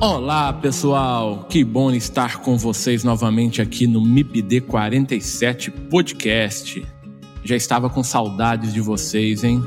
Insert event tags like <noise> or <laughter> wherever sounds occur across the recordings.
Olá, pessoal! Que bom estar com vocês novamente aqui no MIPD 47 Podcast. Já estava com saudades de vocês, hein?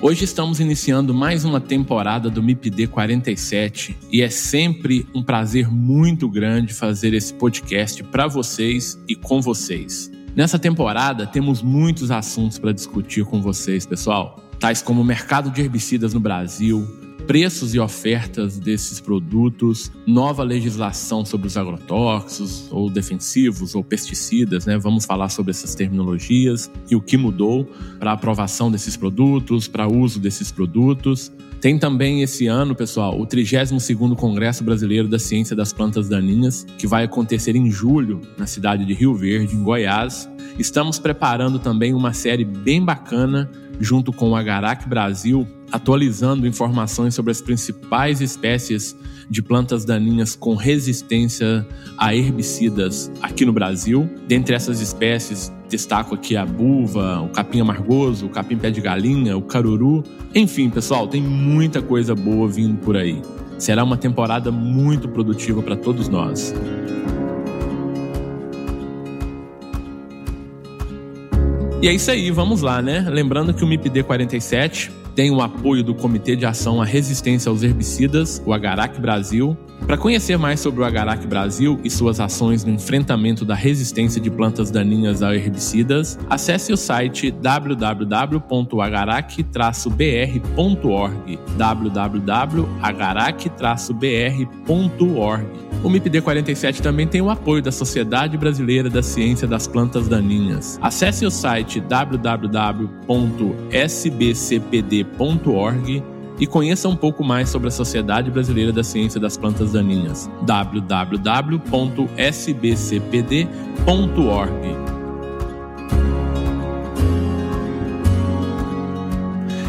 Hoje estamos iniciando mais uma temporada do MIPD 47 e é sempre um prazer muito grande fazer esse podcast para vocês e com vocês. Nessa temporada temos muitos assuntos para discutir com vocês, pessoal, tais como o mercado de herbicidas no Brasil, preços e ofertas desses produtos, nova legislação sobre os agrotóxicos ou defensivos ou pesticidas, né? Vamos falar sobre essas terminologias e o que mudou para aprovação desses produtos, para uso desses produtos. Tem também esse ano, pessoal, o 32º Congresso Brasileiro da Ciência das Plantas Daninhas, que vai acontecer em julho na cidade de Rio Verde, em Goiás. Estamos preparando também uma série bem bacana junto com o Agarac Brasil, atualizando informações sobre as principais espécies de plantas daninhas com resistência a herbicidas aqui no Brasil. Dentre essas espécies, destaco aqui a buva, o capim amargoso, o capim pé de galinha, o caruru. Enfim, pessoal, tem muita coisa boa vindo por aí. Será uma temporada muito produtiva para todos nós. E é isso aí, vamos lá, né? Lembrando que o MIPD 47 tem o apoio do Comitê de Ação à Resistência aos Herbicidas, o Agarac Brasil. Para conhecer mais sobre o Agarac Brasil e suas ações no enfrentamento da resistência de plantas daninhas a herbicidas, acesse o site www.agarac-br.org www.agarac-br.org o MIPD 47 também tem o apoio da Sociedade Brasileira da Ciência das Plantas Daninhas. Acesse o site www.sbcpd.org e conheça um pouco mais sobre a Sociedade Brasileira da Ciência das Plantas Daninhas. www.sbcpd.org.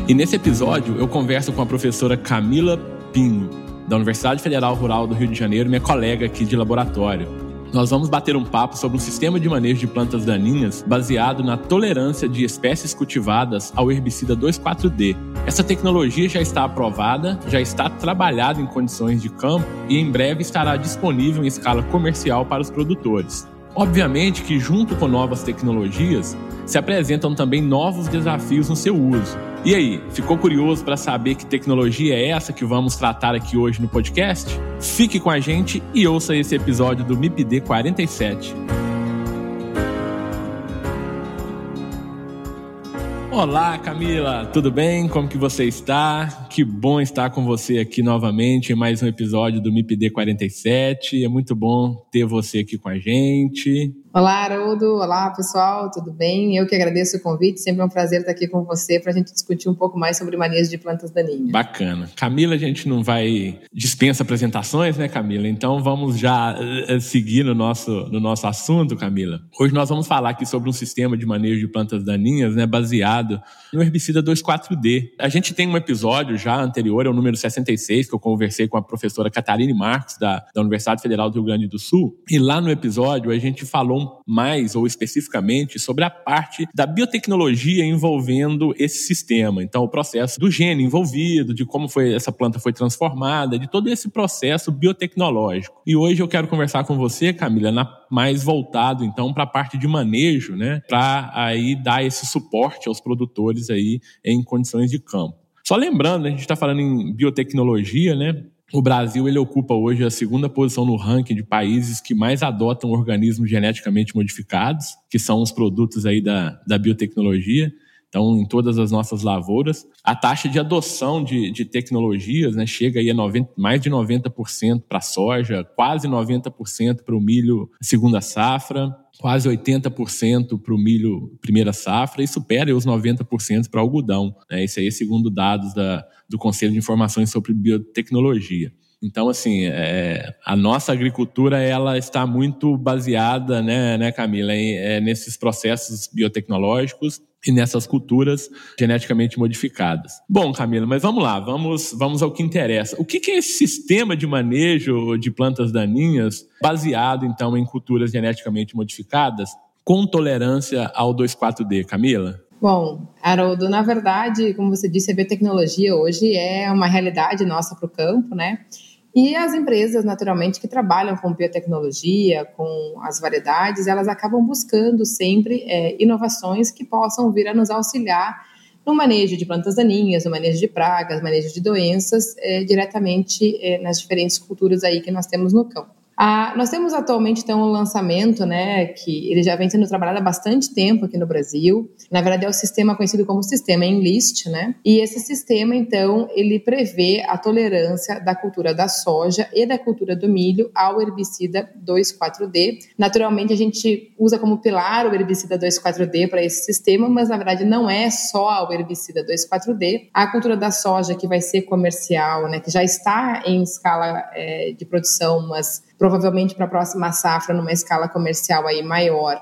E nesse episódio eu converso com a professora Camila Pinho da Universidade Federal Rural do Rio de Janeiro, minha colega aqui de laboratório. Nós vamos bater um papo sobre um sistema de manejo de plantas daninhas baseado na tolerância de espécies cultivadas ao herbicida 2,4-D. Essa tecnologia já está aprovada, já está trabalhada em condições de campo e em breve estará disponível em escala comercial para os produtores. Obviamente que, junto com novas tecnologias, se apresentam também novos desafios no seu uso. E aí, ficou curioso para saber que tecnologia é essa que vamos tratar aqui hoje no podcast? Fique com a gente e ouça esse episódio do MIPD 47. Olá, Camila, tudo bem? Como que você está? Que bom estar com você aqui novamente em mais um episódio do MIPD 47. É muito bom ter você aqui com a gente. Olá, Haroldo. Olá, pessoal. Tudo bem? Eu que agradeço o convite. Sempre é um prazer estar aqui com você para a gente discutir um pouco mais sobre manias de plantas daninhas. Bacana. Camila, a gente não vai dispensa apresentações, né, Camila? Então vamos já uh, seguir no nosso, no nosso assunto, Camila. Hoje nós vamos falar aqui sobre um sistema de manejo de plantas daninhas, né, baseado no herbicida 2,4-D. A gente tem um episódio já anterior, é o número 66, que eu conversei com a professora Catarine Marques, da, da Universidade Federal do Rio Grande do Sul. E lá no episódio a gente falou mais, ou especificamente, sobre a parte da biotecnologia envolvendo esse sistema. Então, o processo do gene envolvido, de como foi essa planta foi transformada, de todo esse processo biotecnológico. E hoje eu quero conversar com você, Camila, na, mais voltado então para a parte de manejo, né, para aí dar esse suporte aos produtores aí em condições de campo. Só lembrando, a gente está falando em biotecnologia, né? O Brasil ele ocupa hoje a segunda posição no ranking de países que mais adotam organismos geneticamente modificados, que são os produtos aí da, da biotecnologia. Então, em todas as nossas lavouras, a taxa de adoção de, de tecnologias né, chega aí a 90, mais de 90% para a soja, quase 90% para o milho segunda safra, quase 80% para o milho primeira safra e supera os 90% para algodão. Né? Isso aí é segundo dados da, do Conselho de Informações sobre Biotecnologia. Então, assim, é, a nossa agricultura ela está muito baseada, né, né Camila, em, é, nesses processos biotecnológicos e nessas culturas geneticamente modificadas. Bom, Camila, mas vamos lá, vamos, vamos ao que interessa. O que, que é esse sistema de manejo de plantas daninhas baseado, então, em culturas geneticamente modificadas com tolerância ao 2,4-D, Camila? Bom, Haroldo, na verdade, como você disse, a biotecnologia hoje é uma realidade nossa para o campo, né? E as empresas, naturalmente, que trabalham com biotecnologia, com as variedades, elas acabam buscando sempre é, inovações que possam vir a nos auxiliar no manejo de plantas daninhas, no manejo de pragas, manejo de doenças, é, diretamente é, nas diferentes culturas aí que nós temos no campo. Ah, nós temos atualmente então um lançamento, né, que ele já vem sendo trabalhado há bastante tempo aqui no Brasil. Na verdade é o sistema conhecido como sistema Enlist, né? E esse sistema então ele prevê a tolerância da cultura da soja e da cultura do milho ao herbicida 2,4-D. Naturalmente a gente usa como pilar o herbicida 2,4-D para esse sistema, mas na verdade não é só o herbicida 2,4-D. A cultura da soja que vai ser comercial, né, que já está em escala é, de produção, mas provavelmente para a próxima safra, numa escala comercial aí maior,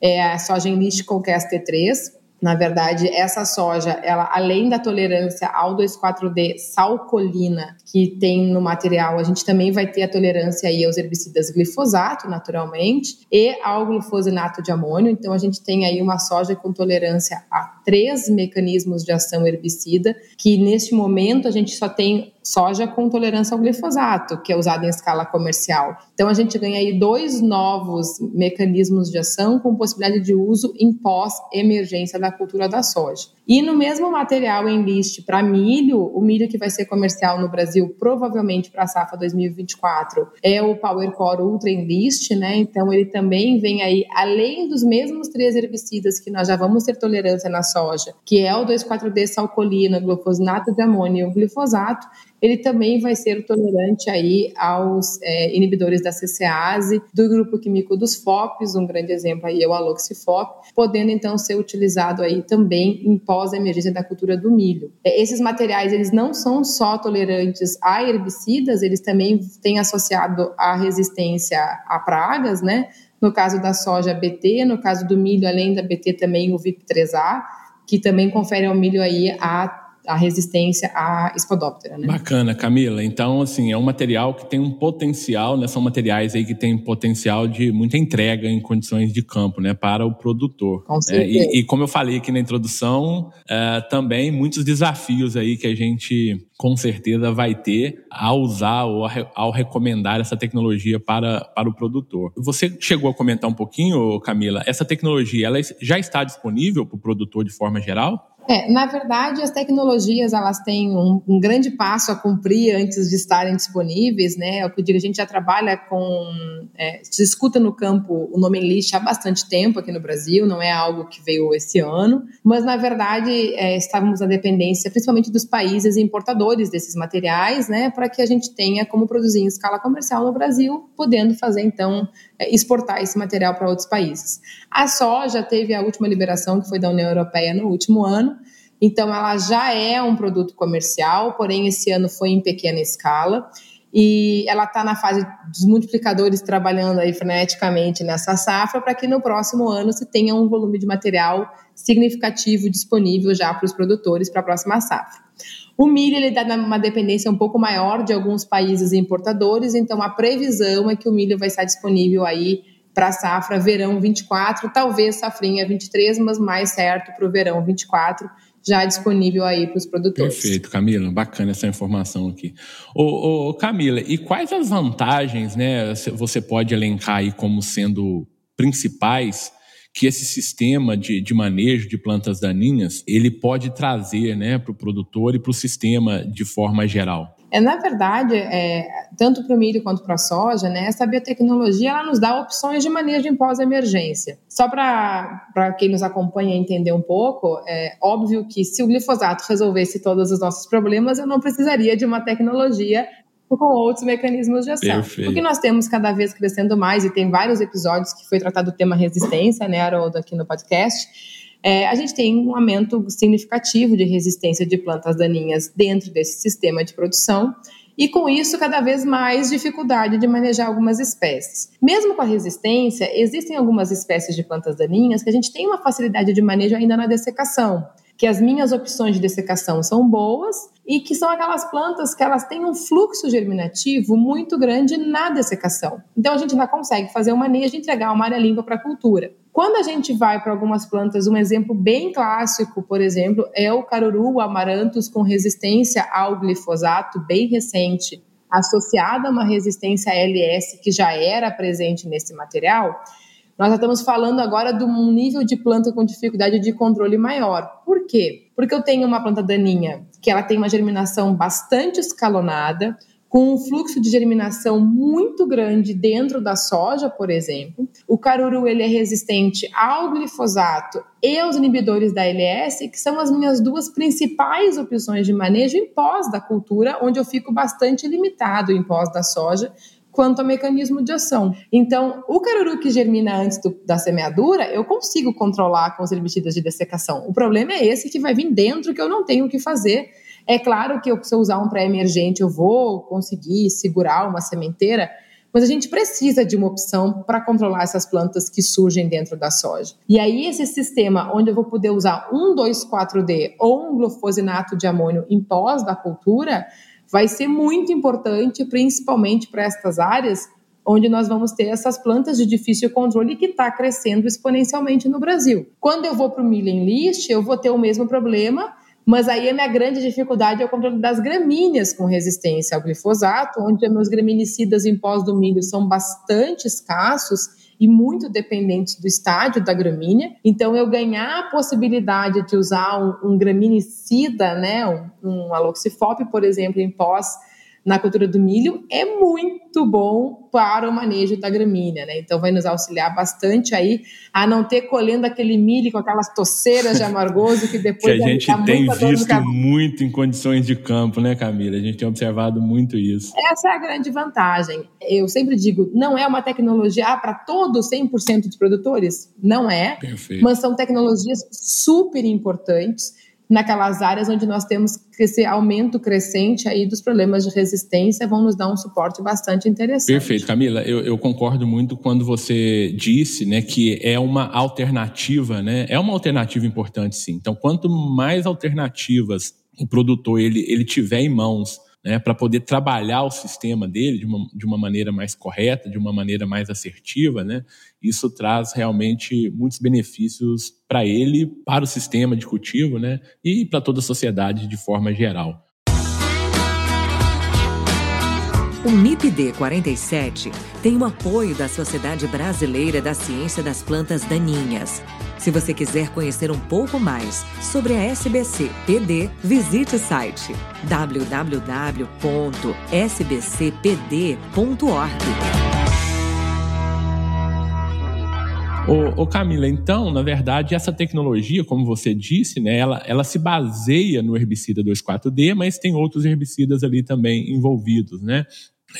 é a soja enlist com T3, na verdade, essa soja, ela além da tolerância ao 2,4-D salcolina que tem no material, a gente também vai ter a tolerância aí aos herbicidas glifosato, naturalmente, e ao glufosinato de amônio. Então, a gente tem aí uma soja com tolerância a três mecanismos de ação herbicida, que neste momento a gente só tem soja com tolerância ao glifosato, que é usado em escala comercial. Então a gente ganha aí dois novos mecanismos de ação com possibilidade de uso em pós-emergência da cultura da soja. E no mesmo material em list para milho, o milho que vai ser comercial no Brasil provavelmente para a safra 2024 é o Power Core Ultra Enlist, né? Então ele também vem aí além dos mesmos três herbicidas que nós já vamos ter tolerância na soja, que é o 2,4-D salcolina, glufosinato de amônio e o glifosato, ele também vai ser tolerante aí aos é, inibidores da CCase, do grupo químico dos FOPs, um grande exemplo aí é o aloxifop, podendo então ser utilizado aí também em pós-emergência da cultura do milho. É, esses materiais, eles não são só tolerantes a herbicidas, eles também têm associado a resistência a pragas, né? No caso da soja, BT, no caso do milho, além da BT, também o VIP3A, que também confere ao milho aí a a resistência à espodóptera. Né? Bacana, Camila. Então, assim, é um material que tem um potencial, né? São materiais aí que têm potencial de muita entrega em condições de campo, né? Para o produtor. Com certeza. É, e, e, como eu falei aqui na introdução, é, também muitos desafios aí que a gente com certeza vai ter ao usar ou ao recomendar essa tecnologia para, para o produtor. Você chegou a comentar um pouquinho, Camila, essa tecnologia ela já está disponível para o produtor de forma geral? É, na verdade, as tecnologias elas têm um, um, grande passo a cumprir antes de estarem disponíveis, né? É eu digo, a gente já trabalha com, é, se escuta no campo o nome lixo há bastante tempo aqui no Brasil, não é algo que veio esse ano, mas na verdade é, estávamos na dependência, principalmente dos países importadores desses materiais, né? Para que a gente tenha como produzir em escala comercial no Brasil, podendo fazer então é, exportar esse material para outros países. A soja teve a última liberação, que foi da União Europeia no último ano, então ela já é um produto comercial, porém esse ano foi em pequena escala. e ela está na fase dos multiplicadores trabalhando aí freneticamente nessa safra para que no próximo ano se tenha um volume de material significativo disponível já para os produtores para a próxima safra. O milho ele está numa dependência um pouco maior de alguns países importadores, então a previsão é que o milho vai estar disponível aí para a safra verão 24, talvez safrinha 23, mas mais certo para o verão 24 já disponível aí para os produtores. Perfeito, Camila, bacana essa informação aqui. Ô, ô, Camila, e quais as vantagens, né, você pode elencar aí como sendo principais que esse sistema de, de manejo de plantas daninhas ele pode trazer, né, para o produtor e para o sistema de forma geral? É, na verdade, é, tanto para o milho quanto para a soja, né, essa biotecnologia ela nos dá opções de manejo em pós-emergência. Só para quem nos acompanha entender um pouco, é óbvio que se o glifosato resolvesse todos os nossos problemas, eu não precisaria de uma tecnologia com outros mecanismos de ação. Perfeito. Porque nós temos cada vez crescendo mais, e tem vários episódios que foi tratado o tema resistência, né, Haroldo, aqui no podcast, é, a gente tem um aumento significativo de resistência de plantas daninhas dentro desse sistema de produção e com isso cada vez mais dificuldade de manejar algumas espécies. Mesmo com a resistência, existem algumas espécies de plantas daninhas que a gente tem uma facilidade de manejo ainda na dessecação que as minhas opções de dessecação são boas e que são aquelas plantas que elas têm um fluxo germinativo muito grande na dessecação. Então a gente ainda consegue fazer o manejo e entregar uma área limpa para a cultura. Quando a gente vai para algumas plantas, um exemplo bem clássico, por exemplo, é o caruru, o com resistência ao glifosato bem recente, associada a uma resistência LS que já era presente nesse material, nós estamos falando agora de um nível de planta com dificuldade de controle maior. Por quê? Porque eu tenho uma planta daninha que ela tem uma germinação bastante escalonada, com um fluxo de germinação muito grande dentro da soja, por exemplo. O caruru ele é resistente ao glifosato e aos inibidores da LS, que são as minhas duas principais opções de manejo em pós da cultura, onde eu fico bastante limitado em pós da soja, quanto ao mecanismo de ação. Então, o caruru que germina antes do, da semeadura, eu consigo controlar com os herbicidas de dessecação. O problema é esse que vai vir dentro, que eu não tenho o que fazer. É claro que eu, se eu usar um pré-emergente, eu vou conseguir segurar uma sementeira, mas a gente precisa de uma opção para controlar essas plantas que surgem dentro da soja. E aí, esse sistema onde eu vou poder usar um 2,4-D ou um glufosinato de amônio em pós da cultura, vai ser muito importante, principalmente para estas áreas onde nós vamos ter essas plantas de difícil controle que está crescendo exponencialmente no Brasil. Quando eu vou para o milho em list, eu vou ter o mesmo problema, mas aí a minha grande dificuldade é o controle das gramíneas com resistência ao glifosato, onde meus graminicidas em pós do milho são bastante escassos e muito dependentes do estádio da gramínea. Então, eu ganhar a possibilidade de usar um, um graminicida, né, um, um aloxifop, por exemplo, em pós na cultura do milho é muito bom para o manejo da gramínea, né? Então vai nos auxiliar bastante aí a não ter colhendo aquele milho com aquelas toceiras de amargoso que <laughs> depois que a gente tem visto muito em condições de campo, né, Camila? A gente tem observado muito isso. Essa é a grande vantagem. Eu sempre digo, não é uma tecnologia ah, para todos 100% dos produtores, não é, Perfeito. mas são tecnologias super importantes naquelas áreas onde nós temos esse aumento crescente aí dos problemas de resistência, vão nos dar um suporte bastante interessante. Perfeito, Camila. Eu, eu, concordo muito quando você disse né, que é uma alternativa, né? É uma alternativa importante, sim. Então, quanto mais alternativas o produtor ele, ele tiver em mãos né, para poder trabalhar o sistema dele de uma, de uma maneira mais correta, de uma maneira mais assertiva, né, isso traz realmente muitos benefícios para ele, para o sistema de cultivo né, e para toda a sociedade de forma geral. O MIPD 47 tem o apoio da Sociedade Brasileira da Ciência das Plantas Daninhas. Se você quiser conhecer um pouco mais sobre a SBC PD, visite o site www.sbcpd.org. Ô, ô, Camila, então, na verdade, essa tecnologia, como você disse, né, ela, ela se baseia no herbicida 2,4-D, mas tem outros herbicidas ali também envolvidos, né?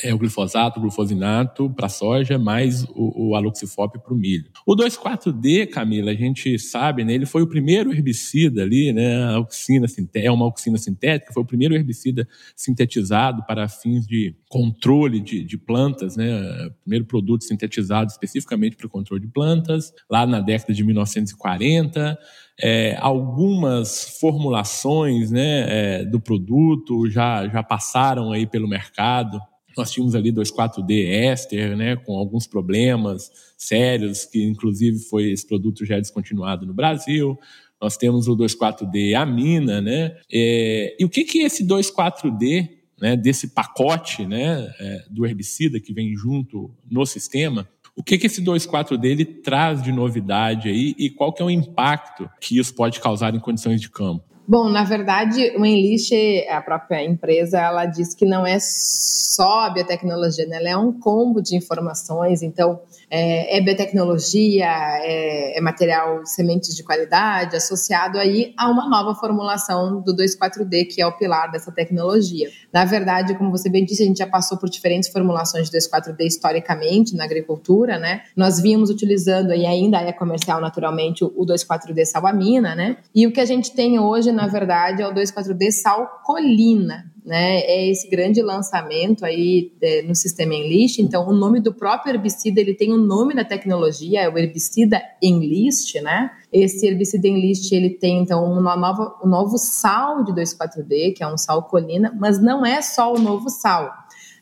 É o glifosato, o glufosinato para soja, mais o, o aloxifop para o milho. O 2,4-D, Camila, a gente sabe, né, ele foi o primeiro herbicida ali, né, a auxina, é uma auxina sintética, foi o primeiro herbicida sintetizado para fins de controle de, de plantas, né, primeiro produto sintetizado especificamente para o controle de plantas, lá na década de 1940. É, algumas formulações né, é, do produto já, já passaram aí pelo mercado nós tínhamos ali 2,4-D éster, né, com alguns problemas sérios, que inclusive foi esse produto já descontinuado no Brasil. Nós temos o 2,4-D amina, né? É, e o que que esse 2,4-D, né, desse pacote, né, é, do herbicida que vem junto no sistema, o que, que esse 2,4 d ele traz de novidade aí e qual que é o impacto que isso pode causar em condições de campo? Bom, na verdade, o Enlist, a própria empresa, ela diz que não é só a biotecnologia, né? ela é um combo de informações. Então, é, é biotecnologia, é, é, material sementes de qualidade, associado aí a uma nova formulação do 2,4-D, que é o pilar dessa tecnologia. Na verdade, como você bem disse, a gente já passou por diferentes formulações de 2,4-D historicamente na agricultura, né? Nós vínhamos utilizando, e ainda é comercial naturalmente, o 2,4-D salamina, né? E o que a gente tem hoje, na verdade, é o 2,4-D salcolina né? É esse grande lançamento aí é, no sistema Enlist. Então, o nome do próprio herbicida ele tem o um nome da tecnologia, é o herbicida Enlist, né? Esse herbicida Enlist ele tem então uma nova, um novo sal de 2,4-D, que é um sal colina, mas não é só o novo sal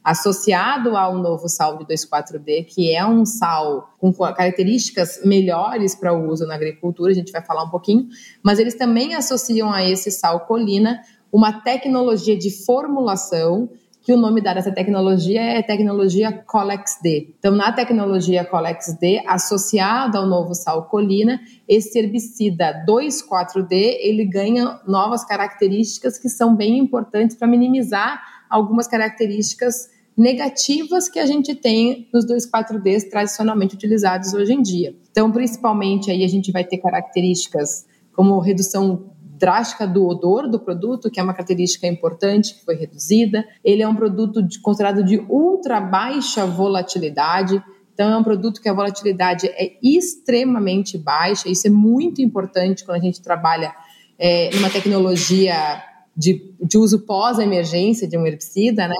associado ao novo sal de 2,4-D, que é um sal com características melhores para o uso na agricultura, a gente vai falar um pouquinho, mas eles também associam a esse sal colina uma tecnologia de formulação que o nome dado a essa tecnologia é tecnologia Colex-D. Então, na tecnologia Colex-D, associado ao novo sal colina, esse herbicida 2,4-D, ele ganha novas características que são bem importantes para minimizar algumas características negativas que a gente tem nos 2,4-Ds tradicionalmente utilizados hoje em dia. Então, principalmente aí a gente vai ter características como redução drástica do odor do produto, que é uma característica importante que foi reduzida. Ele é um produto de, considerado de ultra baixa volatilidade. Então, é um produto que a volatilidade é extremamente baixa. Isso é muito importante quando a gente trabalha é, numa tecnologia de, de uso pós-emergência de um herbicida, né?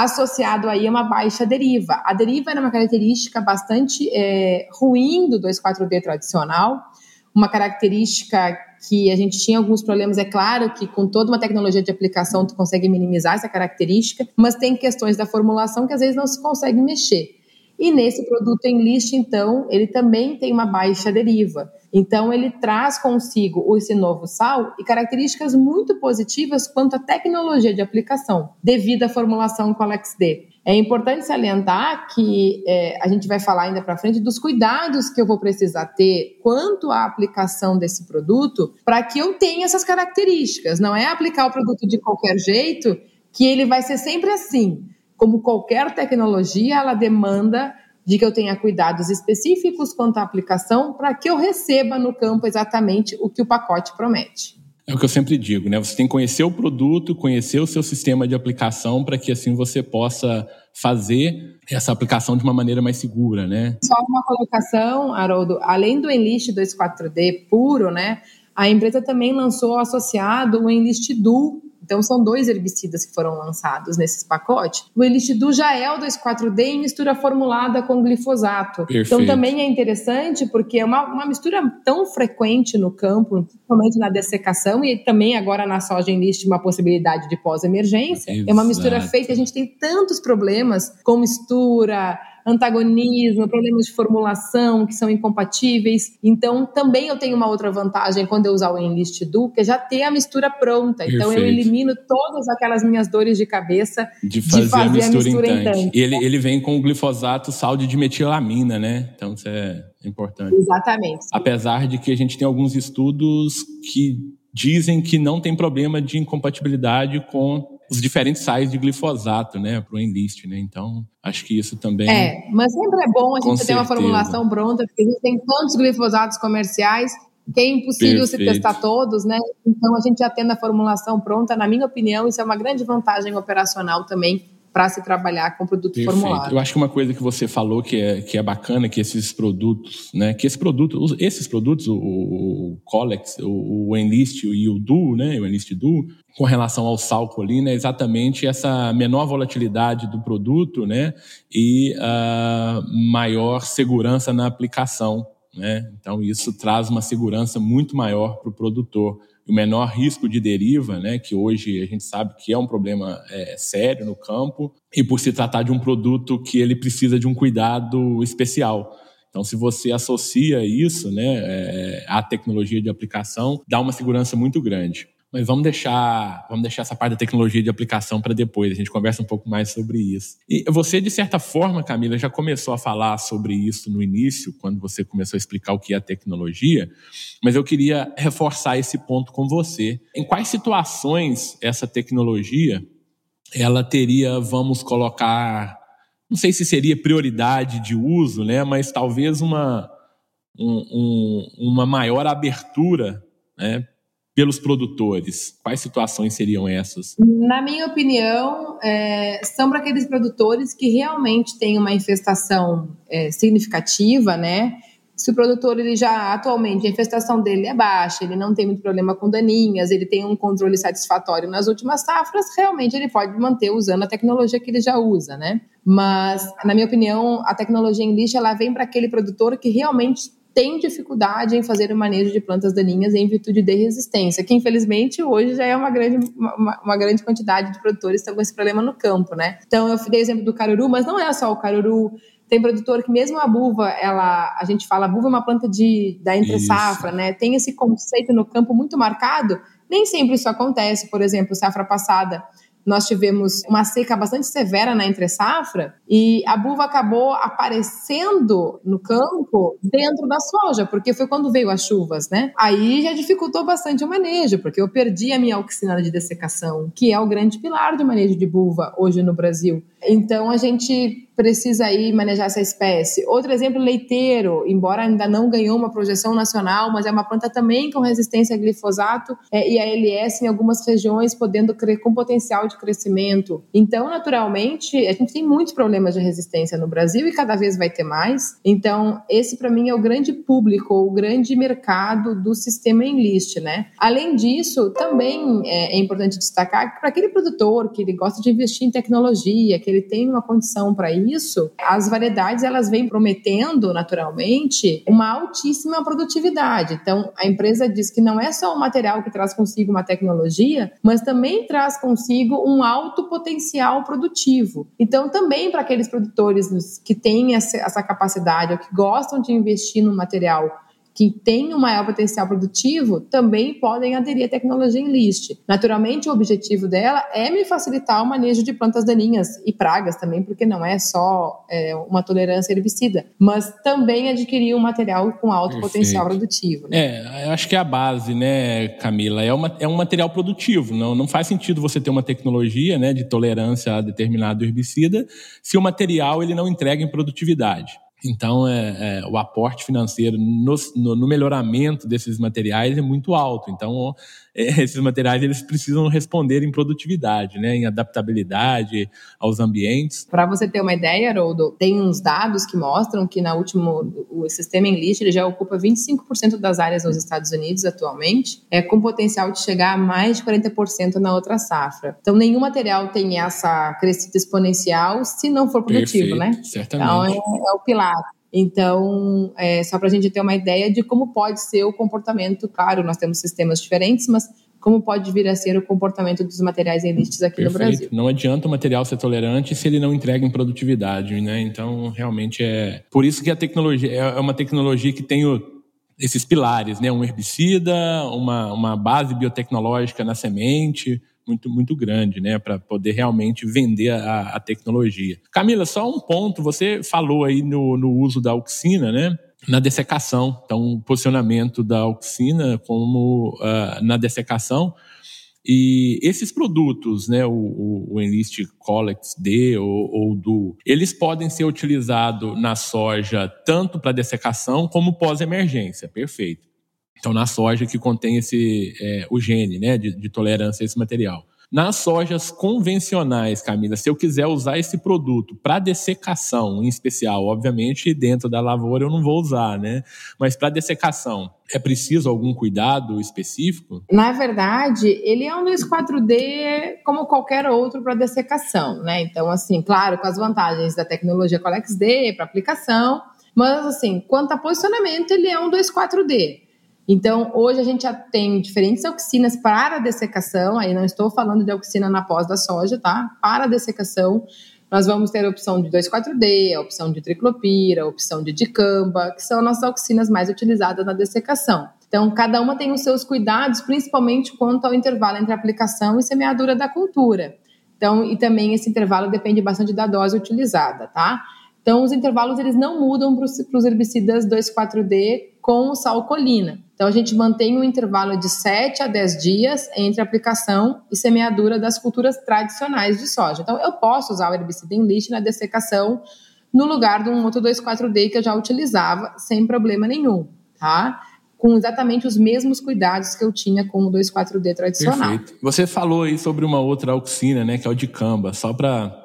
Associado aí a uma baixa deriva. A deriva era uma característica bastante é, ruim do 2,4-D tradicional, uma característica que a gente tinha alguns problemas. É claro que com toda uma tecnologia de aplicação tu consegue minimizar essa característica, mas tem questões da formulação que às vezes não se consegue mexer. E nesse produto em list, então, ele também tem uma baixa deriva. Então, ele traz consigo esse novo sal e características muito positivas quanto à tecnologia de aplicação, devido à formulação Colex-D. É importante salientar que é, a gente vai falar ainda para frente dos cuidados que eu vou precisar ter quanto à aplicação desse produto para que eu tenha essas características. Não é aplicar o produto de qualquer jeito que ele vai ser sempre assim. Como qualquer tecnologia, ela demanda de que eu tenha cuidados específicos quanto à aplicação para que eu receba no campo exatamente o que o pacote promete. É o que eu sempre digo, né? Você tem que conhecer o produto, conhecer o seu sistema de aplicação para que assim você possa fazer essa aplicação de uma maneira mais segura, né? Só uma colocação, Haroldo, além do Enlist 24D puro, né? A empresa também lançou associado o Enlist Duo então, são dois herbicidas que foram lançados nesses pacotes. O Elistidu já é o 2,4-D em mistura formulada com glifosato. Perfeito. Então, também é interessante porque é uma, uma mistura tão frequente no campo, principalmente na dessecação e também agora na soja enlist uma possibilidade de pós-emergência. É uma mistura feita, a gente tem tantos problemas com mistura, antagonismo, problemas de formulação que são incompatíveis. Então, também eu tenho uma outra vantagem quando eu usar o Enlist Do, que é já ter a mistura pronta. Perfeito. Então, eu elimino todas aquelas minhas dores de cabeça de fazer, de fazer a mistura, a mistura em, tanque. E ele, ele vem com o glifosato sal de dimetilamina, né? Então, isso é importante. Exatamente. Apesar de que a gente tem alguns estudos que dizem que não tem problema de incompatibilidade com os diferentes sais de glifosato, né, para o enlist, né? Então, acho que isso também. É, mas sempre é bom a gente ter uma formulação pronta, porque a gente tem tantos glifosatos comerciais que é impossível Perfeito. se testar todos, né? Então, a gente já tendo a formulação pronta, na minha opinião, isso é uma grande vantagem operacional também para se trabalhar com produto Perfeito. formulado. Eu acho que uma coisa que você falou que é, que é bacana, que esses produtos, né, que esse produto, esses produtos, o, o Colex, o, o Enlist e o Duo, né, o Enlist Duo, com relação ao sal colina é exatamente essa menor volatilidade do produto, né, e uh, maior segurança na aplicação, né. Então isso traz uma segurança muito maior para o produtor o menor risco de deriva, né, que hoje a gente sabe que é um problema é, sério no campo, e por se tratar de um produto que ele precisa de um cuidado especial. Então, se você associa isso né, é, à tecnologia de aplicação, dá uma segurança muito grande. Mas vamos deixar, vamos deixar essa parte da tecnologia de aplicação para depois. A gente conversa um pouco mais sobre isso. E você, de certa forma, Camila, já começou a falar sobre isso no início, quando você começou a explicar o que é a tecnologia, mas eu queria reforçar esse ponto com você. Em quais situações essa tecnologia ela teria, vamos colocar, não sei se seria prioridade de uso, né, mas talvez uma, um, um, uma maior abertura né, pelos produtores? Quais situações seriam essas? Na minha opinião, é, são para aqueles produtores que realmente têm uma infestação é, significativa, né? Se o produtor ele já atualmente a infestação dele é baixa, ele não tem muito problema com daninhas, ele tem um controle satisfatório nas últimas safras, realmente ele pode manter usando a tecnologia que ele já usa, né? Mas na minha opinião, a tecnologia em lixo ela vem para aquele produtor que realmente tem dificuldade em fazer o manejo de plantas daninhas em virtude de resistência, que infelizmente hoje já é uma grande, uma, uma grande quantidade de produtores que estão com esse problema no campo, né? Então eu dei o exemplo do caruru, mas não é só o caruru, tem produtor que mesmo a buva, ela, a gente fala, a buva é uma planta de, da entre safra, né? Tem esse conceito no campo muito marcado. Nem sempre isso acontece. Por exemplo, safra passada, nós tivemos uma seca bastante severa na entre safra e a buva acabou aparecendo no campo dentro da soja, porque foi quando veio as chuvas, né? Aí já dificultou bastante o manejo, porque eu perdi a minha oxinada de dessecação, que é o grande pilar de manejo de buva hoje no Brasil. Então a gente precisa aí manejar essa espécie. Outro exemplo, leiteiro, embora ainda não ganhou uma projeção nacional, mas é uma planta também com resistência a glifosato é, e a LS em algumas regiões podendo crer com potencial de crescimento. Então, naturalmente, a gente tem muitos problemas de resistência no Brasil e cada vez vai ter mais. Então, esse para mim é o grande público, o grande mercado do sistema Enlist, né? Além disso, também é, é importante destacar que para aquele produtor que ele gosta de investir em tecnologia, que ele tem uma condição para isso, as variedades elas vêm prometendo naturalmente uma altíssima produtividade. Então, a empresa diz que não é só o material que traz consigo uma tecnologia, mas também traz consigo um alto potencial produtivo. Então, também para aqueles produtores que têm essa capacidade ou que gostam de investir no material que têm um maior potencial produtivo também podem aderir à tecnologia Enlist. Naturalmente, o objetivo dela é me facilitar o manejo de plantas daninhas e pragas também, porque não é só é, uma tolerância herbicida, mas também adquirir um material com alto Perfeito. potencial produtivo. Né? É, acho que é a base, né, Camila? É, uma, é um material produtivo. Não, não faz sentido você ter uma tecnologia né, de tolerância a determinado herbicida se o material ele não entrega em produtividade. Então, é, é, o aporte financeiro no, no, no, melhoramento desses materiais é muito alto. Então, <laughs> esses materiais eles precisam responder em produtividade, né, em adaptabilidade aos ambientes. Para você ter uma ideia, Haroldo, tem uns dados que mostram que na último o sistema Enlist ele já ocupa 25% das áreas nos Estados Unidos atualmente, é com potencial de chegar a mais de 40% na outra safra. Então, nenhum material tem essa crescida exponencial se não for produtivo, Perfeito, né? Certamente. Então, é, é o pilar. Então, é, só para a gente ter uma ideia de como pode ser o comportamento, claro, nós temos sistemas diferentes, mas como pode vir a ser o comportamento dos materiais enlistes aqui Perfeito. no Brasil. Não adianta o material ser tolerante se ele não entrega em produtividade, né? Então, realmente é... Por isso que a tecnologia é uma tecnologia que tem o, esses pilares, né? Um herbicida, uma, uma base biotecnológica na semente, muito, muito grande, né, para poder realmente vender a, a, tecnologia. Camila, só um ponto, você falou aí no, no uso da auxina, né? Na dessecação, então o posicionamento da auxina como uh, na dessecação. E esses produtos, né, o, o, Enlist Colex D ou, ou do, eles podem ser utilizados na soja tanto para dessecação como pós-emergência, perfeito. Então, na soja que contém esse, é, o gene né, de, de, tolerância a esse material. Nas sojas convencionais, Camila, se eu quiser usar esse produto para dessecação, em especial, obviamente dentro da lavoura eu não vou usar, né? Mas para dessecação, é preciso algum cuidado específico? Na verdade, ele é um 2,4-D como qualquer outro para dessecação, né? Então, assim, claro, com as vantagens da tecnologia Colex D para aplicação, mas assim, quanto a posicionamento, ele é um 2,4-D. Então, hoje a gente já tem diferentes auxinas para dessecação, aí não estou falando de auxina na pós da soja, tá? Para dessecação, nós vamos ter a opção de 2,4-D, a opção de triclopira, a opção de dicamba, que são nossas auxinas mais utilizadas na dessecação. Então, cada uma tem os seus cuidados, principalmente quanto ao intervalo entre aplicação e semeadura da cultura. Então, e também esse intervalo depende bastante da dose utilizada, tá? Então, os intervalos eles não mudam para os herbicidas 2,4-D com salcolina. Então, a gente mantém um intervalo de 7 a 10 dias entre aplicação e semeadura das culturas tradicionais de soja. Então, eu posso usar o herbicida em lixo na dessecação no lugar de um outro 2,4-D que eu já utilizava sem problema nenhum, tá? Com exatamente os mesmos cuidados que eu tinha com o 2,4-D tradicional. Perfeito. Você falou aí sobre uma outra auxina, né, que é o de camba. Só para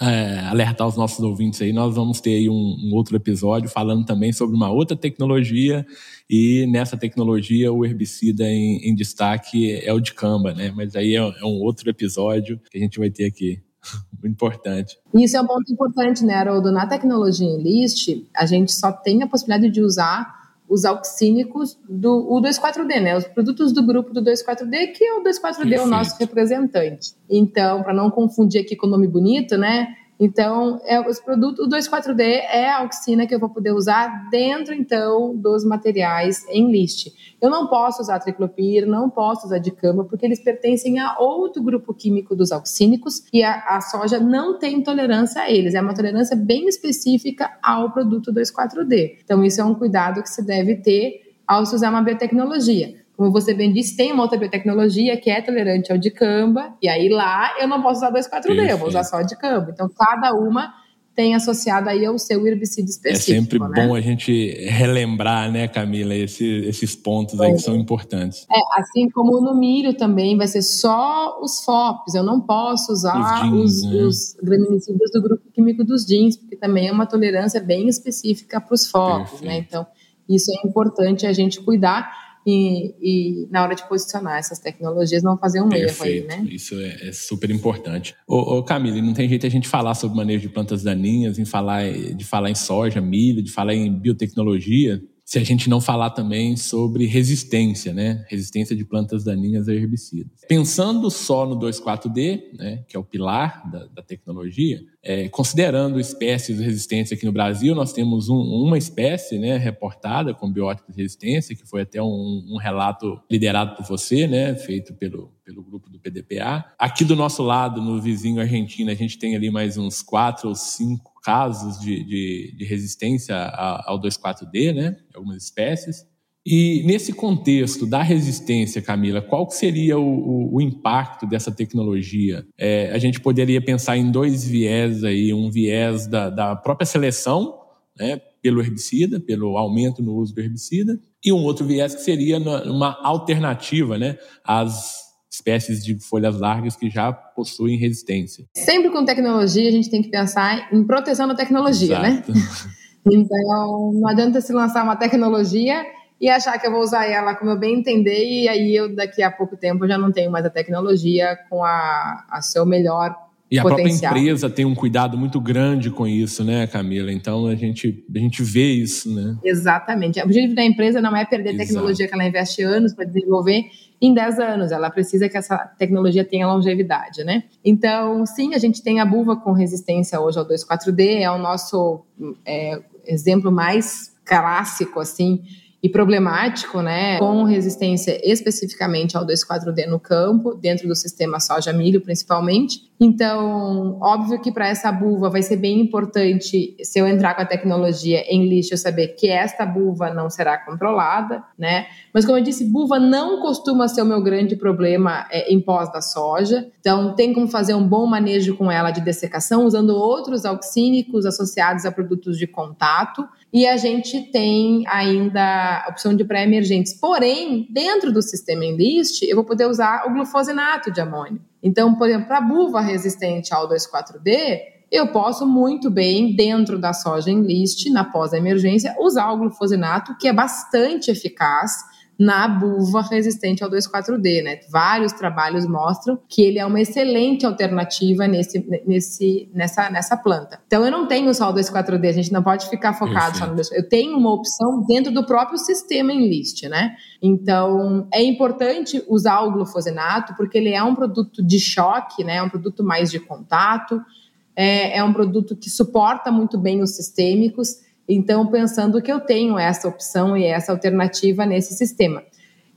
é, alertar os nossos ouvintes aí, nós vamos ter aí um, um, outro episódio falando também sobre uma outra tecnologia e nessa tecnologia o herbicida em, em destaque é o de camba, né? Mas aí é, é, um outro episódio que a gente vai ter aqui. <laughs> Importante. Isso é um ponto importante, né, Haroldo? Na tecnologia Enlist, a gente só tem a possibilidade de usar os auxínicos do o 24D, né? Os produtos do grupo do 24D, que é o 24D é o nosso representante. Então, para não confundir aqui com o nome bonito, né? Então, é, os produtos, o 24D é a auxina que eu vou poder usar dentro, então, dos materiais em list. Eu não posso usar triclopir, não posso usar dicamba, porque eles pertencem a outro grupo químico dos auxínicos e a, a soja não tem tolerância a eles. É uma tolerância bem específica ao produto 24D. Então, isso é um cuidado que se deve ter ao se usar uma biotecnologia como você bem disse, tem uma outra biotecnologia que é tolerante ao dicamba, e aí lá eu não posso usar 2,4-D, eu vou usar só dicamba. Então, cada uma tem associado aí ao seu herbicida é específico. É sempre né? bom a gente relembrar, né, Camila, esse, esses pontos aí que são importantes. É, assim como no milho também vai ser só os FOPs, eu não posso usar os, jeans, os, né? os graminicidas do grupo químico dos jeans, porque também é uma tolerância bem específica para os FOPs, né? Então, isso é importante a gente cuidar e, e, na hora de posicionar essas tecnologias não fazer um Perfeito. erro aí, né? Isso é, é, super importante. Ô, ô Camila, não tem jeito a gente falar sobre manejo de plantas daninhas, em falar, de falar em soja, milho, de falar em biotecnologia, se a gente não falar também sobre resistência, né? Resistência de plantas daninhas a herbicidas. Pensando só no 2,4-D, né, que é o pilar da, da tecnologia, é, considerando espécies de resistência aqui no Brasil, nós temos um, uma espécie né, reportada com bióticos de resistência, que foi até um, um, relato liderado por você, né, feito pelo, pelo grupo do PDPA. Aqui do nosso lado, no vizinho argentino, a gente tem ali mais uns quatro ou cinco casos de, de, de resistência ao 2,4-D, né? Algumas espécies. E nesse contexto da resistência, Camila, qual seria o, o, o impacto dessa tecnologia? É, a gente poderia pensar em dois viés aí, um viés da, da própria seleção, né, pelo herbicida, pelo aumento no uso do herbicida, e um outro viés que seria uma alternativa, né, às espécies de folhas largas que já possuem resistência. Sempre com tecnologia, a gente tem que pensar em proteção da tecnologia, né? Exato. né? <laughs> Então, não adianta se lançar uma tecnologia e achar que eu vou usar ela como eu bem entender, e aí eu daqui a pouco tempo já não tenho mais a tecnologia com a, a seu melhor e a potencial. própria empresa tem um cuidado muito grande com isso, né, Camila? Então a gente, a gente vê isso, né? Exatamente. O objetivo da empresa não é perder Exato. tecnologia que ela investe anos para desenvolver em 10 anos. Ela precisa que essa tecnologia tenha longevidade, né? Então, sim, a gente tem a buva com resistência hoje ao 2,4-D, é o nosso é, exemplo mais clássico, assim, e problemático, né, com resistência especificamente ao 2,4-D no campo, dentro do sistema soja-milho principalmente. Então, óbvio que para essa buva vai ser bem importante, se eu entrar com a tecnologia em lixo, eu saber que esta buva não será controlada, né? Mas como eu disse, buva não costuma ser o meu grande problema é, em pós da soja. Então, tem como fazer um bom manejo com ela de dessecação, usando outros auxínicos associados a produtos de contato. E a gente tem ainda a opção de pré-emergentes. Porém, dentro do sistema Enlist, eu vou poder usar o glufosinato de amônio. Então, por exemplo, para buva resistente ao 2,4-D, eu posso muito bem, dentro da soja em list, na pós-emergência, usar o glufosinato, que é bastante eficaz na buva resistente ao 2,4-D, né? Vários trabalhos mostram que ele é uma excelente alternativa nesse, nesse, nessa, nessa planta. Então, eu não tenho só o 2,4-D, a gente não pode ficar focado só no 2 Eu tenho uma opção dentro do próprio sistema em list, né? Então, é importante usar o glufosinato, porque ele é um produto de choque, né? É um produto mais de contato, é, é um produto que suporta muito bem os sistêmicos, então, pensando que eu tenho essa opção e essa alternativa nesse sistema.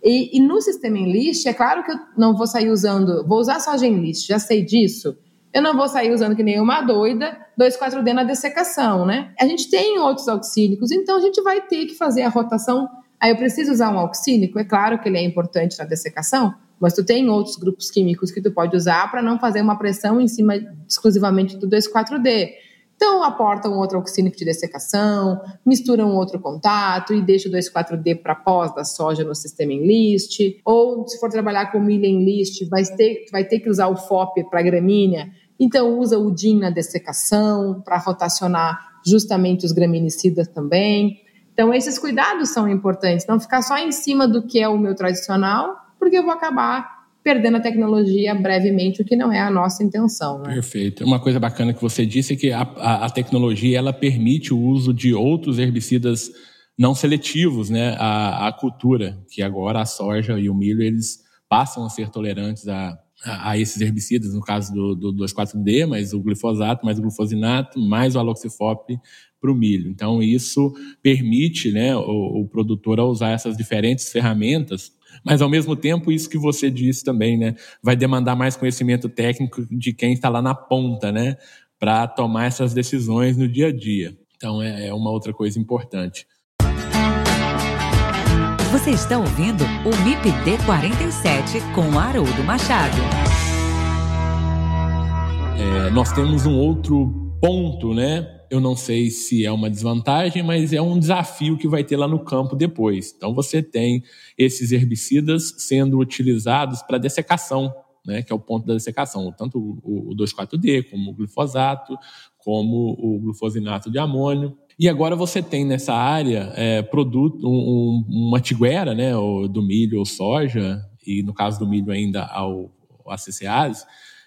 E, e no sistema Enlist, é claro que eu não vou sair usando, vou usar soja Enlist, já sei disso. Eu não vou sair usando que nem uma doida 2,4-D na dessecação, né? A gente tem outros auxílicos, então a gente vai ter que fazer a rotação. Aí eu preciso usar um auxílico, é claro que ele é importante na dessecação, mas tu tem outros grupos químicos que tu pode usar para não fazer uma pressão em cima exclusivamente do 2,4-D. Então, aporta um outro oxínico de dessecação, mistura um outro contato e deixa o 2,4-D para pós da soja no sistema Enlist. Ou, se for trabalhar com milho Enlist, vai ter, vai ter que usar o FOP para gramínea. Então, usa o DIN na dessecação para rotacionar justamente os graminicidas também. Então, esses cuidados são importantes. Não ficar só em cima do que é o meu tradicional, porque eu vou acabar perdendo a tecnologia brevemente, o que não é a nossa intenção. Né? Perfeito. Uma coisa bacana que você disse é que a, a, a tecnologia ela permite o uso de outros herbicidas não seletivos né, à, cultura, que agora a soja e o milho eles passam a ser tolerantes a, a, a esses herbicidas, no caso do, do 2,4-D, mas o glifosato, mais o glufosinato, mais o aloxifop para o milho. Então, isso permite né, o, o produtor a usar essas diferentes ferramentas mas, ao mesmo tempo, isso que você disse também, né? Vai demandar mais conhecimento técnico de quem está lá na ponta, né? Para tomar essas decisões no dia a dia. Então, é, é uma outra coisa importante. Você está ouvindo o MIPD 47 com Haroldo Machado. É, nós temos um outro ponto, né? Eu não sei se é uma desvantagem, mas é um desafio que vai ter lá no campo depois. Então você tem esses herbicidas sendo utilizados para dessecação, né, que é o ponto da dessecação, tanto o, o 2,4-D, como o glifosato, como o glufosinato de amônio. E agora você tem nessa área é, produto, um, uma tiguera, né, do milho ou soja, e no caso do milho ainda ao, ao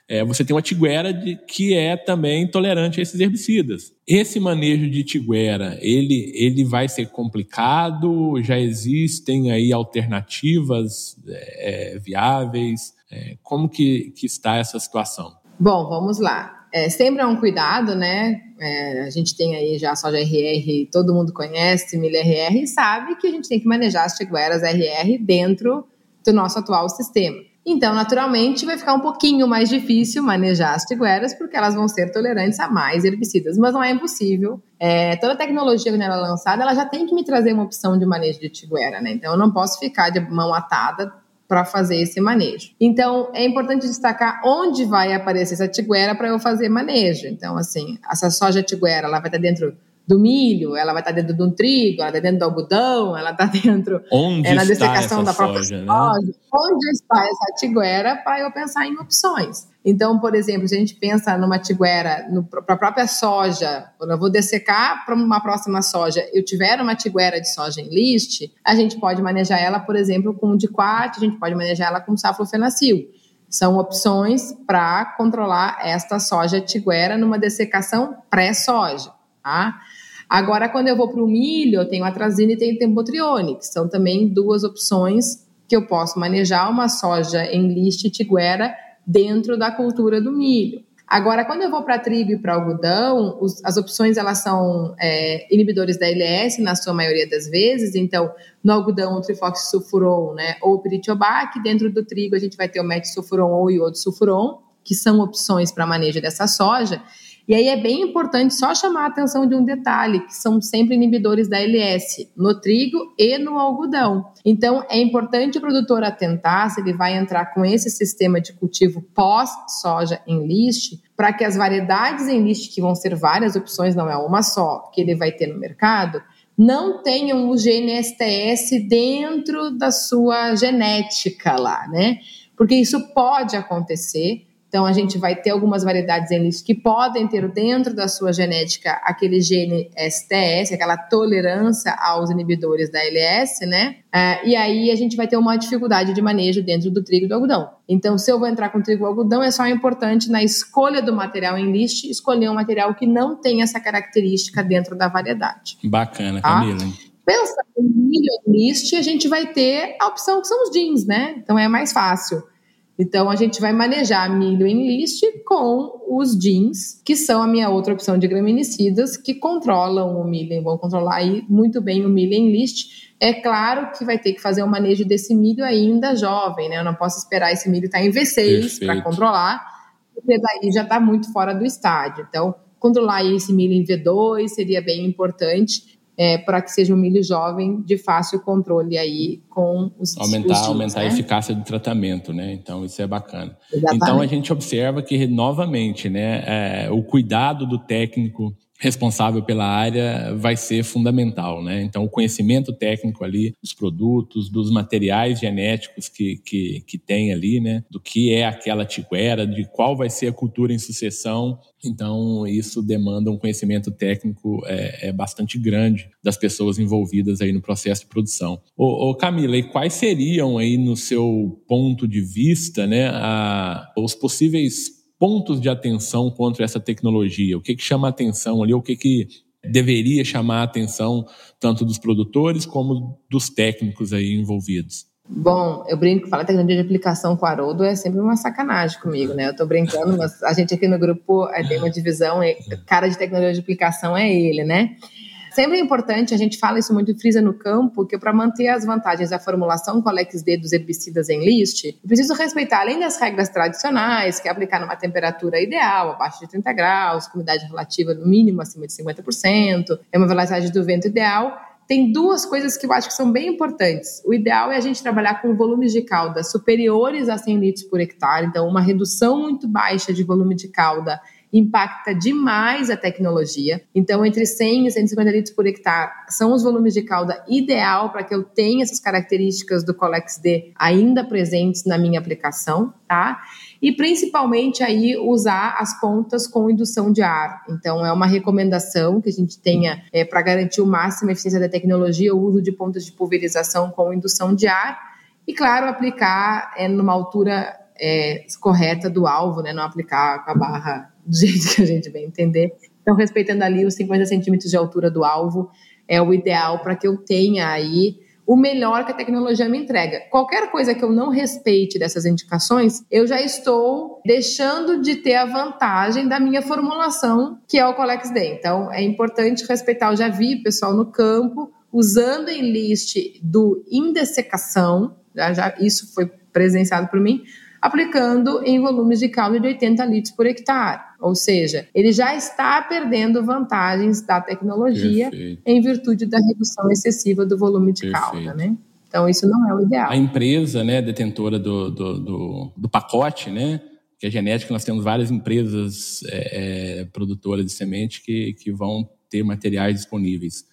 é, você tem uma tiguera de, que é também tolerante a esses herbicidas. Esse manejo de tiguera, ele, ele vai ser complicado? Já existem aí alternativas é, viáveis? É, como que, que está essa situação? Bom, vamos lá. É, sempre é um cuidado, né? É, a gente tem aí já a soja RR, todo mundo conhece, milho RR, e sabe que a gente tem que manejar as tigueras RR dentro do nosso atual sistema. Então, naturalmente, vai ficar um pouquinho mais difícil manejar as tigueras, porque elas vão ser tolerantes a mais herbicidas, mas não é impossível. É, toda tecnologia que ela é lançada, ela já tem que me trazer uma opção de manejo de tiguera, né? Então, eu não posso ficar de mão atada para fazer esse manejo. Então, é importante destacar onde vai aparecer essa tiguera para eu fazer manejo. Então, assim, essa soja tiguera, ela vai estar dentro do milho, ela vai estar dentro de um trigo, ela está dentro do algodão, ela está <laughs> dentro Onde é, na dessecação da própria soja. Né? Onde está essa tiguera para eu pensar em opções? Então, por exemplo, se a gente pensa numa tiguera para a própria soja, quando eu vou dessecar para uma próxima soja, eu tiver uma tiguera de soja em list, a gente pode manejar ela, por exemplo, com diquat, a gente pode manejar ela com saflofenacil. São opções para controlar esta soja tiguera numa dessecação pré-soja, tá? Agora, quando eu vou para o milho, eu tenho atrazina e tenho tempotrione, que são também duas opções que eu posso manejar uma soja em liste tiguera dentro da cultura do milho. Agora, quando eu vou para trigo e para algodão, os, as opções elas são é, inibidores da LS na sua maioria das vezes. Então, no algodão, o trifoxsulfuron, né, ou o piritiobac. Dentro do trigo, a gente vai ter o metsulfuron ou o iodosulfuron, que são opções para manejo dessa soja. E aí é bem importante só chamar a atenção de um detalhe, que são sempre inibidores da LS, no trigo e no algodão. Então, é importante o produtor atentar se ele vai entrar com esse sistema de cultivo pós-soja em list, para que as variedades em list, que vão ser várias opções, não é uma só, que ele vai ter no mercado, não tenham o GNSTS dentro da sua genética lá, né? Porque isso pode acontecer Então, a gente vai ter algumas variedades em list que podem ter dentro da sua genética aquele gene STS, aquela tolerância aos inibidores da LS, né? Uh, e aí a gente vai ter uma dificuldade de manejo dentro do trigo e do algodão. Então, se eu vou entrar com trigo e algodão, é só importante na escolha do material em list escolher um material que não tem essa característica dentro da variedade. Bacana, tá? Camila. Pensando em milho em list, a gente vai ter a opção que são os jeans, né? Então é mais fácil. Então a gente vai manejar milho em list com os jeans, que são a minha outra opção de graminicidas, que controlam o milho, vão controlar aí muito bem o milho em list. É claro que vai ter que fazer o manejo desse milho ainda jovem, né? Eu não posso esperar esse milho estar tá em V6 para controlar, porque daí já está muito fora do estádio. Então, controlar esse milho em V2 seria bem importante é, para que seja um milho jovem de fácil controle aí com os aumentar os aumentar né? a eficácia do tratamento, né? Então isso é bacana. Exatamente. Então a gente observa que novamente, né, é, o cuidado do técnico responsável pela área vai ser fundamental, né? Então, o conhecimento técnico ali dos produtos, dos materiais genéticos que, que, que tem ali, né? Do que é aquela tiquera, de qual vai ser a cultura em sucessão. Então, isso demanda um conhecimento técnico é, é bastante grande das pessoas envolvidas aí no processo de produção. Ô, ô Camila, e quais seriam aí, no seu ponto de vista, né, a, os possíveis pontos de atenção contra essa tecnologia? O que, que chama atenção ali? O que, que deveria chamar a atenção tanto dos produtores como dos técnicos aí envolvidos? Bom, eu brinco que falar tecnologia de aplicação com Haroldo é sempre uma sacanagem comigo, né? Eu tô brincando, mas a gente aqui no grupo é, tem uma divisão, cara de tecnologia de aplicação é ele, né? Sempre é importante, a gente fala isso muito frisa no campo, que para manter as vantagens da formulação com D dos herbicidas em list, eu preciso respeitar, além das regras tradicionais, que é aplicar numa temperatura ideal, abaixo de 30 graus, com umidade relativa no mínimo acima de 50%, é uma velocidade do vento ideal, tem duas coisas que eu acho que são bem importantes. O ideal é a gente trabalhar com volumes de cauda superiores a 100 litros por hectare, então uma redução muito baixa de volume de cauda impacta demais a tecnologia. Então, entre 100 e 150 litros por hectare são os volumes de cauda ideal para que eu tenha essas características do Colex D ainda presentes na minha aplicação, tá? E principalmente aí usar as pontas com indução de ar. Então, é uma recomendação que a gente tenha é, para garantir o máximo eficiência da tecnologia, o uso de pontas de pulverização com indução de ar. E, claro, aplicar é, numa altura é, correta do alvo, né? Não aplicar com a barra do jeito que a gente bem entender. Então, respeitando ali os 50 centímetros de altura do alvo, é o ideal para que eu tenha aí o melhor que a tecnologia me entrega. Qualquer coisa que eu não respeite dessas indicações, eu já estou deixando de ter a vantagem da minha formulação, que é o Colex D. Então, é importante respeitar. Eu já vi pessoal no campo usando em list do indessecação, já, já isso foi presenciado por mim, aplicando em volumes de caldo de 80 litros por hectare. Ou seja, ele já está perdendo vantagens da tecnologia Perfeito. em virtude da redução excessiva do volume de Perfeito. calda, né? Então, isso não é o ideal. A empresa, né, detentora do, do, do, do pacote, né, que é genética, nós temos várias empresas é, é, produtoras de semente que, que vão ter materiais disponíveis.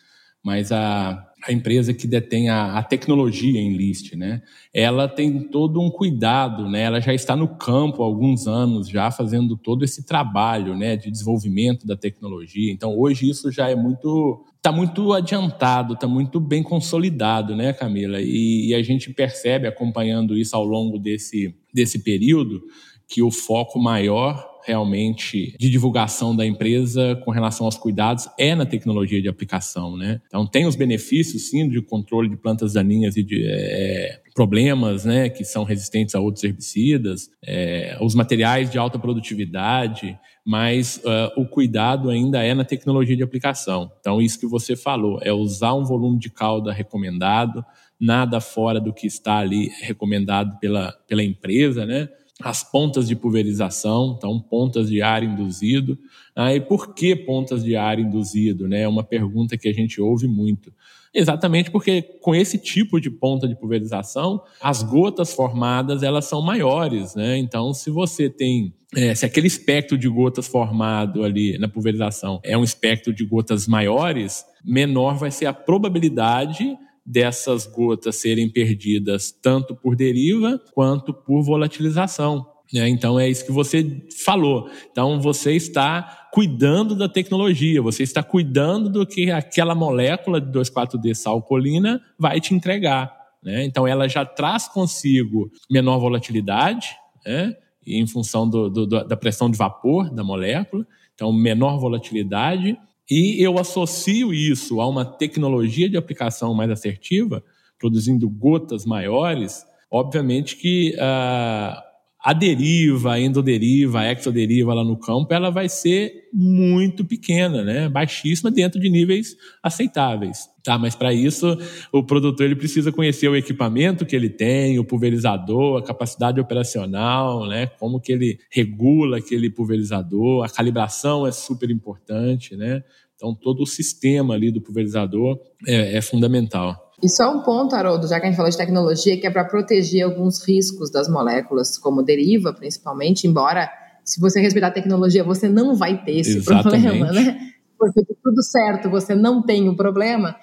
Mas a, a empresa que detém a, a, tecnologia em list, né? Ela tem todo um cuidado, né? Ela já está no campo há alguns anos, já fazendo todo esse trabalho, né, de desenvolvimento da tecnologia. Então, hoje isso já é muito está muito adiantado, está muito bem consolidado, né, Camila? E, e, a gente percebe, acompanhando isso ao longo desse, desse período, que o foco maior realmente de divulgação da empresa com relação aos cuidados é na tecnologia de aplicação, né? Então tem os benefícios sim de controle de plantas daninhas e de é, problemas, né, que são resistentes a outros herbicidas, é, os materiais de alta produtividade, mas uh, o cuidado ainda é na tecnologia de aplicação. Então isso que você falou é usar um volume de calda recomendado, nada fora do que está ali recomendado pela, pela empresa, né? As pontas de pulverização, então pontas de ar induzido. Ah, e por que pontas de ar induzido? Né? É uma pergunta que a gente ouve muito. Exatamente porque com esse tipo de ponta de pulverização, as gotas formadas elas são maiores, né? Então, se você tem é, se aquele espectro de gotas formado ali na pulverização é um espectro de gotas maiores, menor vai ser a probabilidade dessas gotas serem perdidas tanto por deriva quanto por volatilização. Né? Então é isso que você falou. Então você está cuidando da tecnologia, você está cuidando do que aquela molécula de 2,4-D salcolina vai te entregar. Né? Então ela já traz consigo menor volatilidade, né? em função do, do, da pressão de vapor da molécula, então menor volatilidade, e eu associo isso a uma tecnologia de aplicação mais assertiva, produzindo gotas maiores, obviamente que uh, a deriva, a endoderiva, a exoderiva lá no campo, ela vai ser muito pequena, né? baixíssima dentro de níveis aceitáveis. Tá, mas para isso o produtor ele precisa conhecer o equipamento que ele tem, o pulverizador, a capacidade operacional, né? Como que ele regula aquele pulverizador, a calibração é super importante, né? Então todo o sistema ali do pulverizador é, é fundamental. Isso é um ponto, Haroldo, já que a gente falou de tecnologia, que é para proteger alguns riscos das moléculas, como deriva, principalmente, embora se você respeitar a tecnologia, você não vai ter esse Exatamente. <laughs> problema, né? Porque tudo certo, você não tem o problema.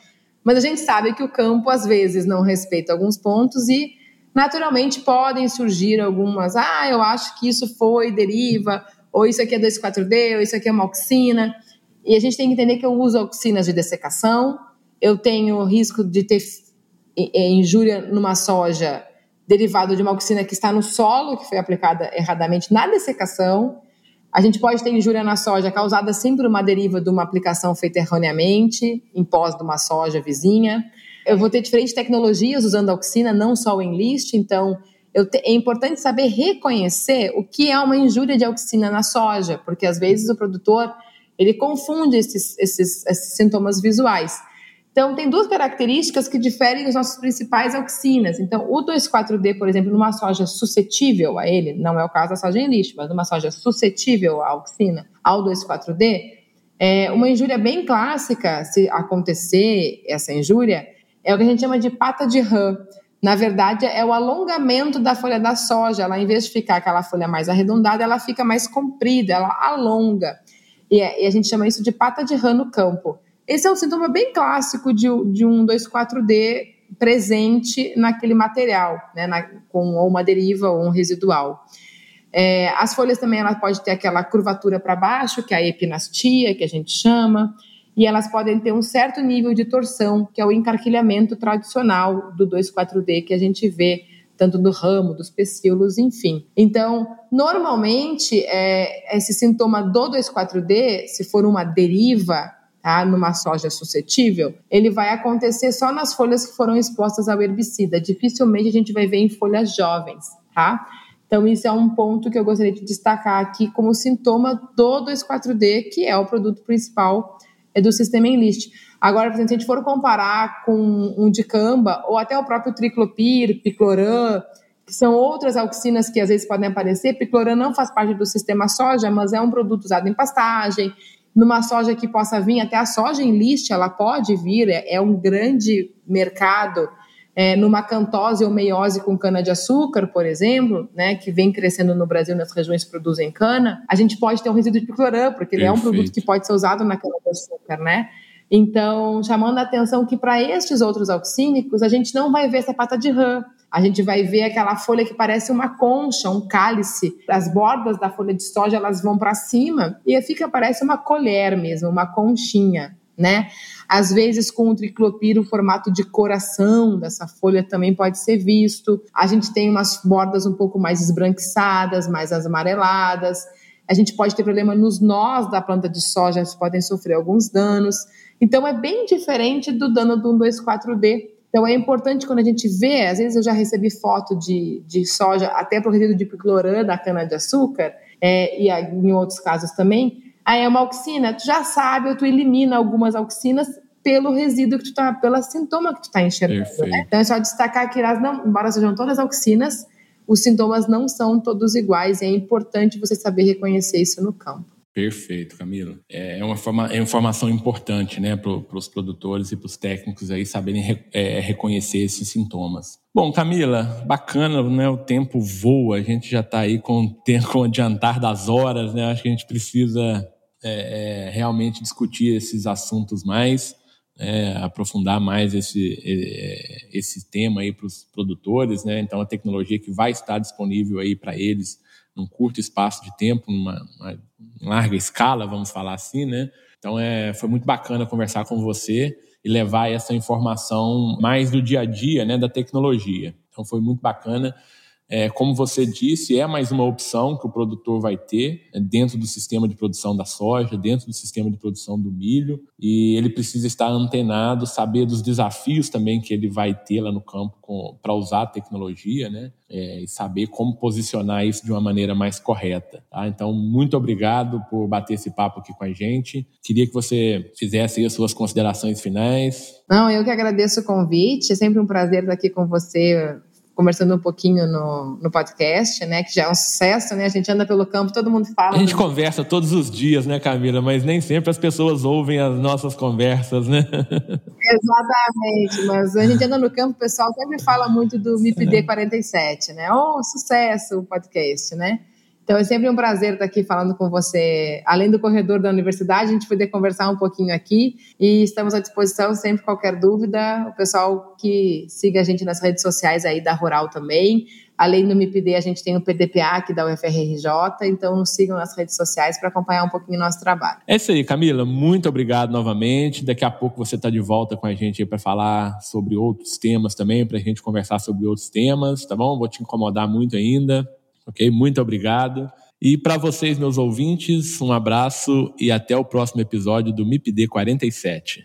Mas a gente sabe que o campo, às vezes, não respeita alguns pontos e, naturalmente, podem surgir algumas. Ah, eu acho que isso foi deriva, ou isso aqui é 2,4-D, ou isso aqui é uma oxina. E a gente tem que entender que eu uso oxinas de dessecação, eu tenho risco de ter injúria numa soja derivado de uma oxina que está no solo, que foi aplicada erradamente na dessecação. A gente pode ter injúria na soja causada sempre uma deriva de uma aplicação feita erroneamente, em pós de uma soja vizinha. Eu vou ter diferentes tecnologias usando a oxina, não só o enlist, então te, é importante saber reconhecer o que é uma injúria de auxina na soja, porque às vezes o produtor ele confunde esses, esses, esses sintomas visuais. Então, tem duas características que diferem os nossos principais auxinas. Então, o 2,4-D, por exemplo, numa soja suscetível a ele, não é o caso da soja em lixo, mas numa soja suscetível à auxina, ao 2,4-D, é uma injúria bem clássica, se acontecer essa injúria, é o que a gente chama de pata de rã. Na verdade, é o alongamento da folha da soja. Ela, em vez de ficar aquela folha mais arredondada, ela fica mais comprida, ela alonga. E, é, e a gente chama isso de pata de rã no campo. Esse é um sintoma bem clássico de, de um 2,4-D presente naquele material, né, na, com ou uma deriva ou um residual. É, as folhas também ela pode ter aquela curvatura para baixo, que é a epinastia, que a gente chama, e elas podem ter um certo nível de torção, que é o encarquilhamento tradicional do 2,4-D que a gente vê tanto do ramo, dos pecíolos, enfim. Então, normalmente, é, esse sintoma do 2,4-D, se for uma deriva tá, numa soja suscetível, ele vai acontecer só nas folhas que foram expostas ao herbicida. Dificilmente a gente vai ver em folhas jovens, tá? Então, isso é um ponto que eu gostaria de destacar aqui como sintoma do 2,4-D, que é o produto principal é do sistema Enlist. Agora, por exemplo, se a gente for comparar com um dicamba, ou até o próprio triclopir, picloram, que são outras auxinas que às vezes podem aparecer, picloram não faz parte do sistema soja, mas é um produto usado em pastagem, numa soja que possa vir, até a soja em list, ela pode vir, é, é um grande mercado é, numa cantose ou meiose com cana-de-açúcar, por exemplo, né, que vem crescendo no Brasil nas regiões que produzem cana, a gente pode ter um resíduo de picloram, porque ele Perfeito. é um produto que pode ser usado na cana-de-açúcar, né? Então, chamando a atenção que para estes outros auxínicos, a gente não vai ver essa pata de rã, a gente vai ver aquela folha que parece uma concha, um cálice. As bordas da folha de soja elas vão para cima e fica parece uma colher mesmo, uma conchinha, né? Às vezes com o triclopiro o formato de coração dessa folha também pode ser visto. A gente tem umas bordas um pouco mais esbranquiçadas, mais amareladas. A gente pode ter problema nos nós da planta de soja, eles podem sofrer alguns danos. Então é bem diferente do dano do 124D, então é importante quando a gente vê, às vezes eu já recebi foto de, de soja, até para resíduo de picloram da cana-de-açúcar, é, e em outros casos também, aí é uma auxina, tu já sabe, ou tu elimina algumas auxinas pelo resíduo que tu tá, pelo sintoma que tu está enxergando. Né? Então é só destacar que elas não, embora sejam todas auxinas, os sintomas não são todos iguais e é importante você saber reconhecer isso no campo. Perfeito, Camila. É, é uma, forma, é informação importante né, para os produtores e para os técnicos aí saberem re, é, reconhecer esses sintomas. Bom, Camila, bacana, né? O tempo voa, a gente já está aí com, <laughs> com o adiantar das horas, né? Acho que a gente precisa é, é realmente discutir esses assuntos mais, né, aprofundar mais esse, é, esse tema aí para os produtores, né? Então, a tecnologia que vai estar disponível aí para eles num curto espaço de tempo, numa, numa larga escala, vamos falar assim, né? Então é, foi muito bacana conversar com você e levar essa informação mais do dia a dia, né, da tecnologia. Então foi muito bacana. É, como você disse, é mais uma opção que o produtor vai ter né, dentro do sistema de produção da soja, dentro do sistema de produção do milho, e ele precisa estar antenado, saber dos desafios também que ele vai ter lá no campo para usar a tecnologia, né? É, e saber como posicionar isso de uma maneira mais correta. Tá? Então, muito obrigado por bater esse papo aqui com a gente. Queria que você fizesse as suas considerações finais. Não, eu que agradeço o convite. É sempre um prazer estar aqui com você conversando um pouquinho no, no podcast, né? Que já é um sucesso, né? A gente anda pelo campo, todo mundo fala. A gente conversa todos os dias, né, Camila? Mas nem sempre as pessoas ouvem as nossas conversas, né? <laughs> Exatamente, mas a gente anda no campo, o pessoal sempre fala muito do MIPD 47, né? Oh, sucesso o podcast, né? Então é sempre um prazer estar aqui falando com você, além do corredor da universidade, a gente poder conversar um pouquinho aqui e estamos à disposição sempre qualquer dúvida, o pessoal que siga a gente nas redes sociais aí da Rural também. Além do MIPD, a gente tem o PDPA aqui da UFRJ, então nos sigam nas redes sociais para acompanhar um pouquinho o nosso trabalho. É isso aí, Camila. Muito obrigado novamente. Daqui a pouco você está de volta com a gente para falar sobre outros temas também, para a gente conversar sobre outros temas, tá bom? Vou te incomodar muito ainda. Ok? Muito obrigado. E para vocês, meus ouvintes, um abraço e até o próximo episódio do MIPD 47.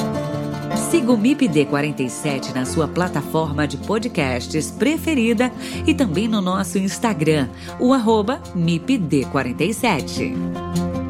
Siga o MIPD 47 na sua plataforma de podcasts preferida e também no nosso Instagram, o arroba MIPD47.